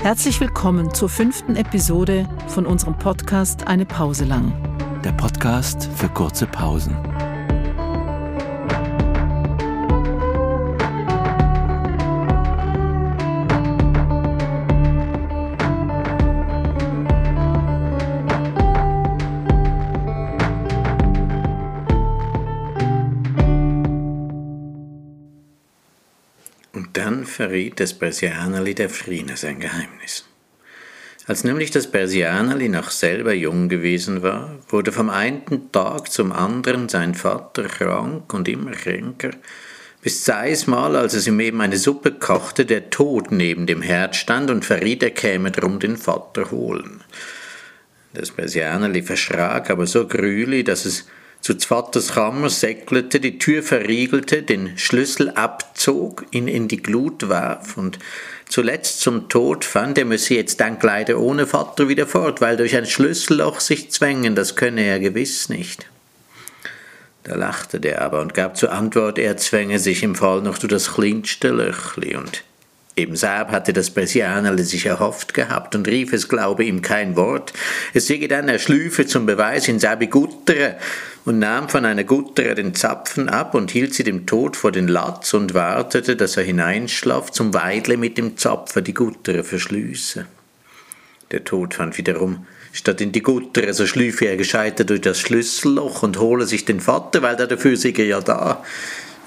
Herzlich willkommen zur fünften Episode von unserem Podcast Eine Pause lang. Der Podcast für kurze Pausen. Verriet das Persianerli der Friene sein Geheimnis. Als nämlich das Persianerli noch selber jung gewesen war, wurde vom einen Tag zum anderen sein Vater krank und immer kränker, bis zeismal, als es ihm eben eine Suppe kochte, der Tod neben dem Herd stand und verriet, er käme drum den Vater holen. Das Persianerli verschrak aber so grüli, dass es zu Vaters Kammer säckelte, die Tür verriegelte, den Schlüssel abzog, ihn in die Glut warf. Und zuletzt zum Tod fand, er müsse jetzt dann leider ohne Vater wieder fort, weil durch ein Schlüsselloch sich zwängen, das könne er gewiss nicht. Da lachte der aber und gab zur Antwort, er zwänge sich im Fall noch durch das kleinste Löchli. Und Eben Saab hatte das Persianerle sich erhofft gehabt und rief, es glaube ihm kein Wort. Es säge dann er schlüfe zum Beweis in Sabi Guttere und nahm von einer Guttere den Zapfen ab und hielt sie dem Tod vor den Latz und wartete, dass er hineinschlaff, zum Weidle mit dem Zapfer die Guttere verschlüsse. Der Tod fand wiederum, statt in die Guttere, so schlüfe er gescheiter durch das Schlüsselloch und hole sich den Vater, weil dafür sei er ja da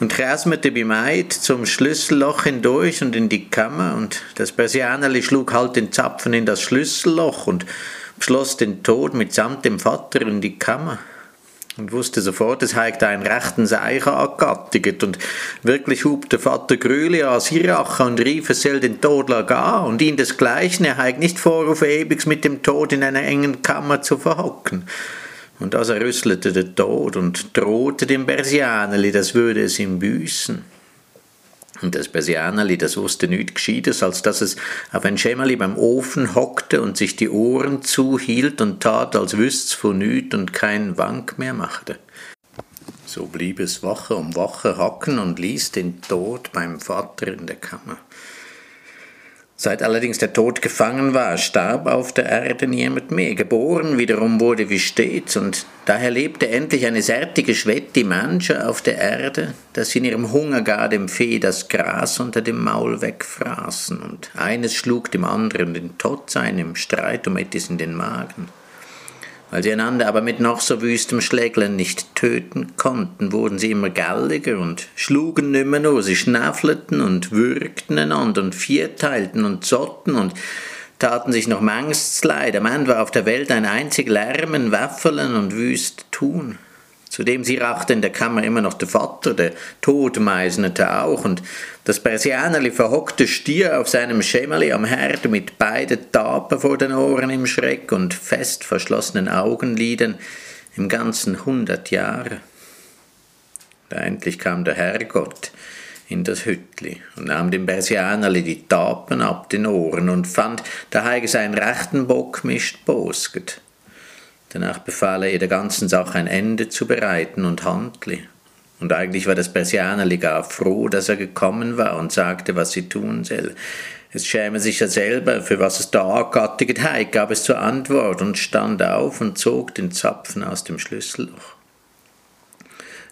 und rasmete beim Eid zum Schlüsselloch hindurch und in die Kammer, und das Persianerli schlug halt den Zapfen in das Schlüsselloch und beschloss den Tod mitsamt dem Vater in die Kammer. Und wusste sofort, es heigt einen rechten Seicher angattiget und wirklich hub der Vater Grüli an Sirache und rief, es soll den Tod lagar und ihn desgleichen, er heigt nicht vor, auf ewigs mit dem Tod in einer engen Kammer zu verhocken. Und als er rüsselte der Tod und drohte dem Persianerli, das würde es ihm büßen. Und das Persianerli, das wusste nichts Gescheites, als dass es auf ein Schemmerli beim Ofen hockte und sich die Ohren zuhielt und tat, als wüsst's von nichts und keinen Wank mehr machte. So blieb es Woche um Woche hocken und ließ den Tod beim Vater in der Kammer. Seit allerdings der Tod gefangen war, starb auf der Erde niemand mehr. Geboren wiederum wurde wie stets, und daher lebte endlich eine särtige Schwette Mancher auf der Erde, dass sie in ihrem Hunger gar dem Fee das Gras unter dem Maul wegfraßen, und eines schlug dem anderen den Tod sein im Streit um etwas in den Magen. Weil sie einander aber mit noch so wüstem Schläglen nicht töten konnten, wurden sie immer galliger und schlugen nimmer nur, sie schnaffelten und würgten einander und vierteilten und zotten und taten sich noch manches Leid. Am Ende war auf der Welt ein einzig Lärmen, Waffelen und wüst Tun. Zudem sie rachte in der Kammer immer noch der Vater, der Tod meisnete auch, und das Persianerli verhockte Stier auf seinem Schemmerli am Herd mit beiden Tapen vor den Ohren im Schreck und fest verschlossenen Augenlidern im ganzen hundert Jahre. Da endlich kam der Herrgott in das Hüttli und nahm dem Persianerli die Tapen ab den Ohren und fand, da heige sein rechten Bock mischt bosget. Danach befahl er ihr der ganzen Sache ein Ende zu bereiten und handli. Und eigentlich war das Persianerli gar froh, dass er gekommen war und sagte, was sie tun soll. Es schäme sich ja selber, für was es da angattiget hei, gab es zur Antwort und stand auf und zog den Zapfen aus dem Schlüsselloch.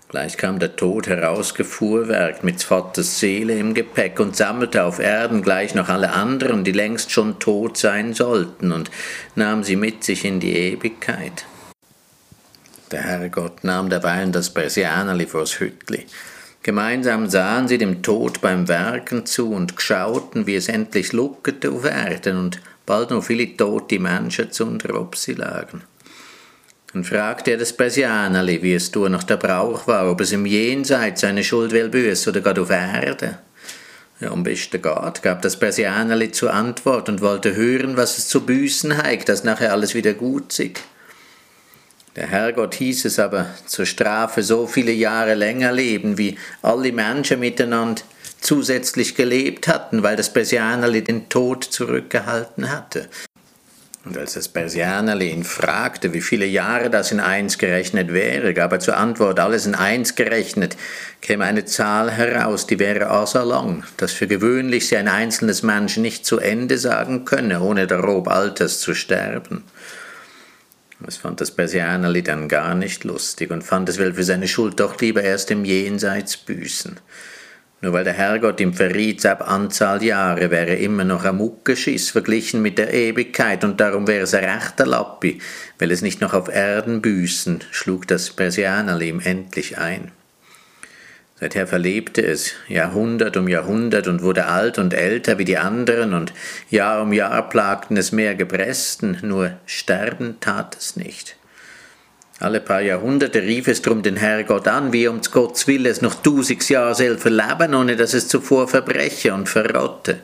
Gleich kam der Tod herausgefuhrwerkt mit Vaters Seele im Gepäck und sammelte auf Erden gleich noch alle anderen, die längst schon tot sein sollten, und nahm sie mit sich in die Ewigkeit. Der Herrgott nahm derweilen das Persianerli vors Hüttli. Gemeinsam sahen sie dem Tod beim Werken zu und schauten, wie es endlich luckete auf Erden und bald noch viele tote Menschen zu unter ob sie lagen. Dann fragte er das Persianerli, wie es durch nach der Brauch war, ob es im Jenseits seine Schuld will büßen oder gerade auf Erde. Ja, am besten geht, gab das Persianerli zur Antwort und wollte hören, was es zu büßen heigt, dass nachher alles wieder gut sei. Der Herrgott hieß es aber zur Strafe so viele Jahre länger leben, wie alle Menschen miteinander zusätzlich gelebt hatten, weil das Persianerli den Tod zurückgehalten hatte. Und als das Persianerli ihn fragte, wie viele Jahre das in eins gerechnet wäre, gab er zur Antwort, alles in eins gerechnet, käme eine Zahl heraus, die wäre außer lang, dass für gewöhnlich sie ein einzelnes Mensch nicht zu Ende sagen könne, ohne der Rob Alters zu sterben. Das fand das Persianerli dann gar nicht lustig und fand es will für seine Schuld doch lieber erst im Jenseits büßen. Nur weil der Herrgott ihm verriet, ab Anzahl Jahre wäre immer noch ein Muckeschiss verglichen mit der Ewigkeit und darum wäre es ein rechter Lappi, weil es nicht noch auf Erden büßen, schlug das Persianerli ihm endlich ein. Seither verlebte es Jahrhundert um Jahrhundert und wurde alt und älter wie die anderen, und Jahr um Jahr plagten es mehr Gepressten, nur sterben tat es nicht. Alle paar Jahrhunderte rief es drum den Herrgott an, wie um Gottes Wille es noch tausend Jahre selber leben, ohne dass es zuvor verbreche und verrotte,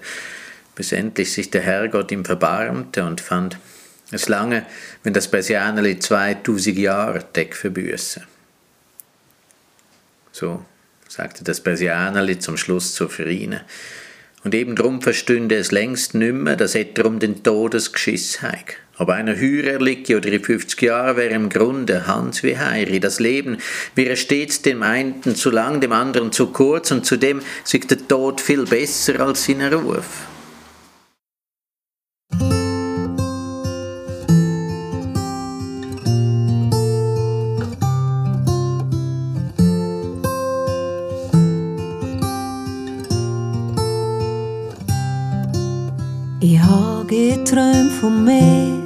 bis endlich sich der Herrgott ihm verbarmte und fand, es lange, wenn das Persianerli zweitausend Jahre Deck verbüße. So sagte das Persianerli zum Schluss zur Friene, und eben drum verstünde es längst nimmer, dass er um den Todesgeschiss heig. Ob einer höher liege oder 50 Jahre wäre im Grunde Hans wie Heiri. Das Leben wäre stets dem einen zu lang, dem anderen zu kurz und zudem sich der Tod viel besser als sein Ruf. Geträumt von mir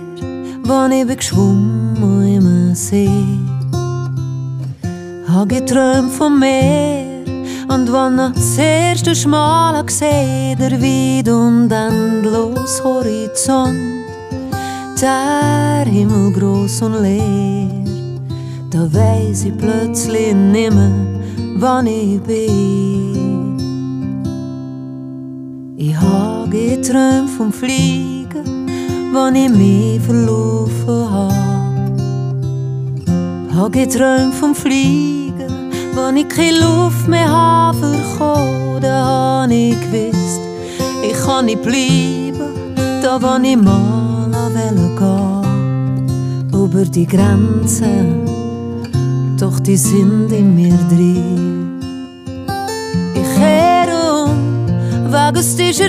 wann ich geschwommen im See. Hab geträumt von Meer und wann noch das erste Mal gesehen, der weit und endlos Horizont, der Himmel groß und leer, da weiß ich plötzlich nimmer, wann ich bin. Ich hab geträumt vom Fliegen wann ich mich verlaufen hab. Hab geträumt vom Fliegen, wann ich keine Luft mehr habe verkommen, da hab ich gewusst, ich kann nicht bleiben, da wann ich mal wollte gehen. Über die Grenzen, doch die sind in mir drin. Ich kehre um, wegen es ist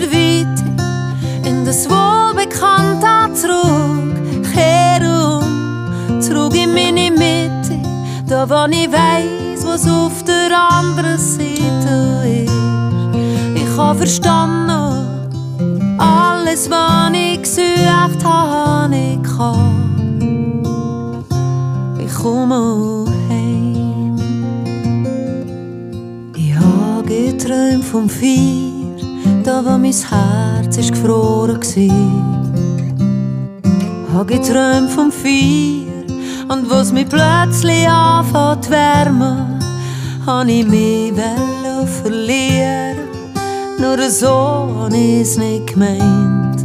zurück. Kehr um, zurück in meine Mitte, da wo ich weiss, was auf der anderen Seite ist. Ich habe verstanden, alles, was ich gesucht habe, ich kann. Ich komme heim. Ich habe geträumt vom Vieh da wo mein Herz ist gefroren war. Hab geträumt vom Feuer und wo's mich plötzlich anfängt wärmen, hab ich mich verlieren. Nur so hab ich's nicht gemeint.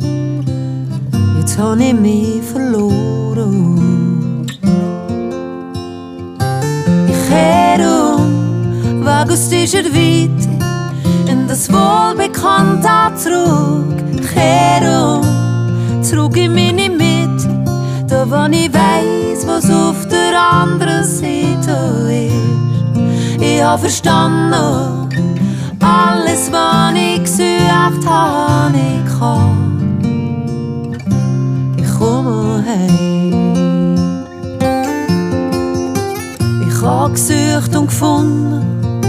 Jetzt hab ich mich verloren. Ich kehr um, wegen aus dieser Weite in das Wohlbekannte zurück. Kehr um, zurück in meine wo ich weiss, was auf der anderen Seite ist. Ich hab verstanden, alles, was ich gesucht habe, ich kann. Ich komme heim. Ich hab gesucht und gefunden,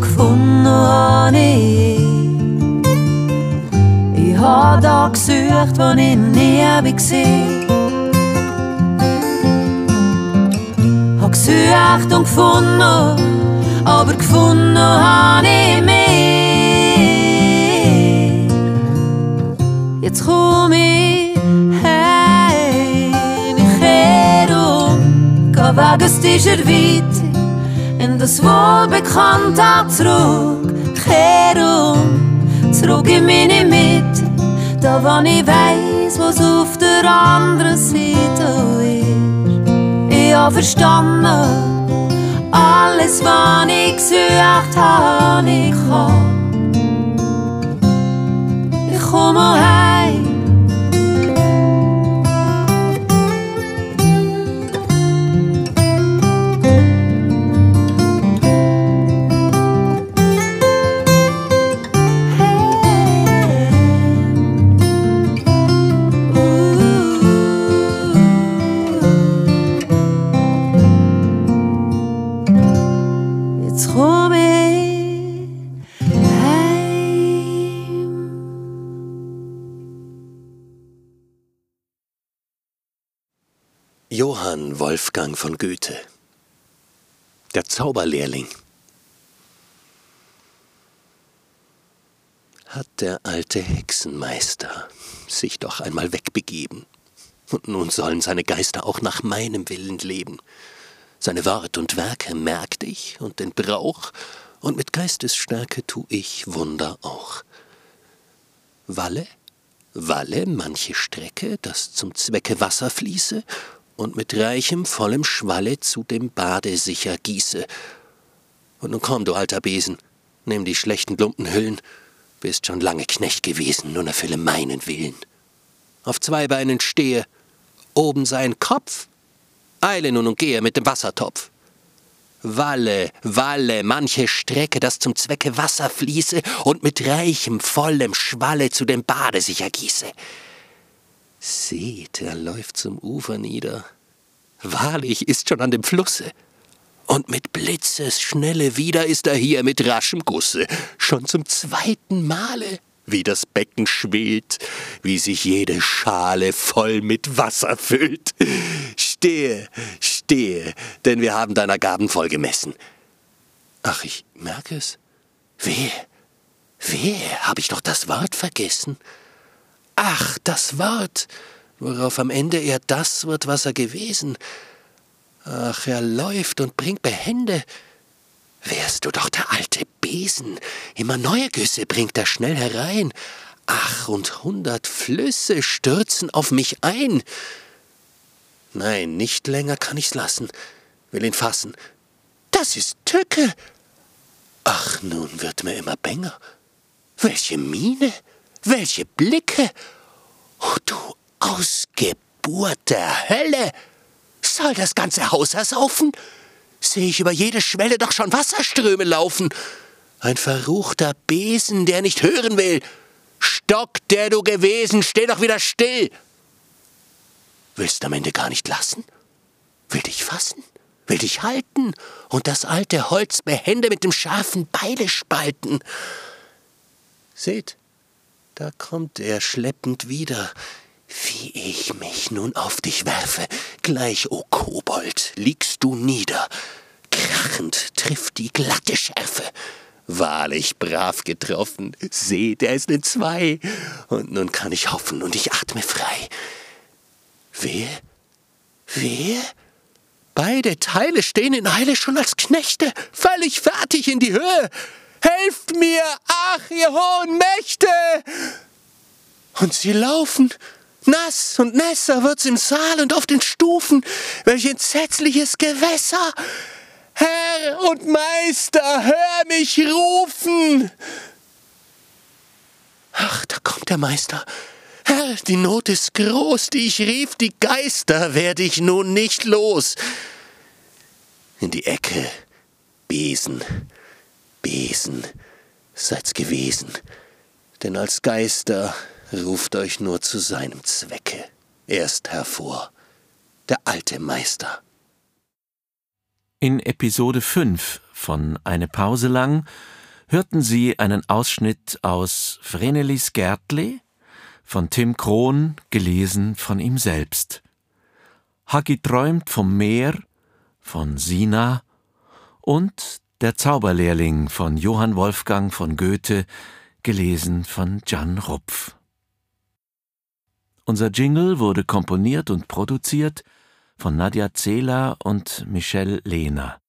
gefunden habe ich. Ich habe da gesucht, wo ich nie habe gesucht und gefunden, aber gefunden habe ich mehr. Jetzt komm ich heim, ich kehr um, geh weg aus dieser Weite in das Wohlbekannte zurück. Kehr um, zurück in meine Mitte, da wo ich weiss, was auf der anderen Seite hab verstanden, alles, was ich gesucht habe, ich kann. Ich komme heim, Johann Wolfgang von Goethe. Der Zauberlehrling. Hat der alte Hexenmeister sich doch einmal wegbegeben, und nun sollen seine Geister auch nach meinem Willen leben. Seine Wort und Werke merkt ich und den Brauch, und mit Geistesstärke tu ich Wunder auch. Walle, walle manche Strecke, dass zum Zwecke Wasser fließe, und mit reichem, vollem Schwalle zu dem Bade sicher gieße. Und nun komm, du alter Besen, nimm die schlechten Lumpenhüllen, bist schon lange Knecht gewesen, nun erfülle meinen Willen. Auf zwei Beinen stehe, oben sein Kopf, eile nun und gehe mit dem Wassertopf. Walle, walle, manche Strecke, dass zum Zwecke Wasser fließe und mit reichem, vollem Schwalle zu dem Bade sich ergieße. Seht, er läuft zum Ufer nieder. Wahrlich ist schon an dem Flusse. Und mit Blitzesschnelle wieder ist er hier mit raschem Gusse, schon zum zweiten Male, wie das Becken schwillt, wie sich jede Schale voll mit Wasser füllt. Stehe, stehe, denn wir haben deiner Gaben voll gemessen. Ach, ich merke es. Wehe, wehe, hab ich doch das Wort vergessen. Ach, das Wort, worauf am Ende er das wird, was er gewesen. Ach, er läuft und bringt Behände. Wärst du doch der alte Besen, immer neue Güsse bringt er schnell herein. Ach, und hundert Flüsse stürzen auf mich ein. Nein, nicht länger kann ich's lassen, will ihn fassen. Das ist Tücke. Ach, nun wird mir immer bänger. Welche Miene! Welche Blicke! Oh, du Ausgeburt der Hölle! Soll das ganze Haus ersaufen? Sehe ich über jede Schwelle doch schon Wasserströme laufen. Ein verruchter Besen, der nicht hören will. Stock, der du gewesen, steh doch wieder still. Willst am Ende gar nicht lassen? Will dich fassen? Will dich halten und das alte Holz behende mit dem scharfen Beile spalten? Seht, da kommt er schleppend wieder. Wie ich mich nun auf dich werfe, gleich, o Kobold, liegst du nieder. Krachend trifft die glatte Schärfe. Wahrlich brav getroffen. Seht, er ist in zwei. Und nun kann ich hoffen und ich atme frei. Wer? Wer? Beide Teile stehen in Eile schon als Knechte, völlig fertig in die Höhe. Helft mir, ach, ihr hohen Mächte! Und sie laufen. Nass und nässer wird's im Saal und auf den Stufen. Welch entsetzliches Gewässer! Herr und Meister, hör mich rufen! Ach, da kommt der Meister. Herr, die Not ist groß, die ich rief, die Geister werd ich nun nicht los. In die Ecke, Besen, Besen, seid's gewesen, denn als Geister ruft euch nur zu seinem Zwecke erst hervor, der alte Meister. In Episode 5 von Eine Pause lang hörten Sie einen Ausschnitt aus Vrenelis Gärtli von Tim Krohn, gelesen von ihm selbst. Hagi träumt vom Meer von Sina und der Zauberlehrling von Johann Wolfgang von Goethe, gelesen von Jan Rupf. Unser Jingle wurde komponiert und produziert von Nadja Zehler und Michelle Lehner.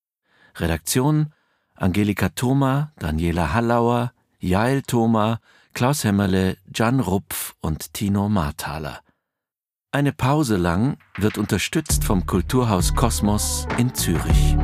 Redaktion Angelika Thoma, Daniela Hallauer, Jael Thoma, Klaus Hämmerle, Jan Rupf und Tino Marthaler. Eine Pause lang wird unterstützt vom Kulturhaus Kosmos in Zürich.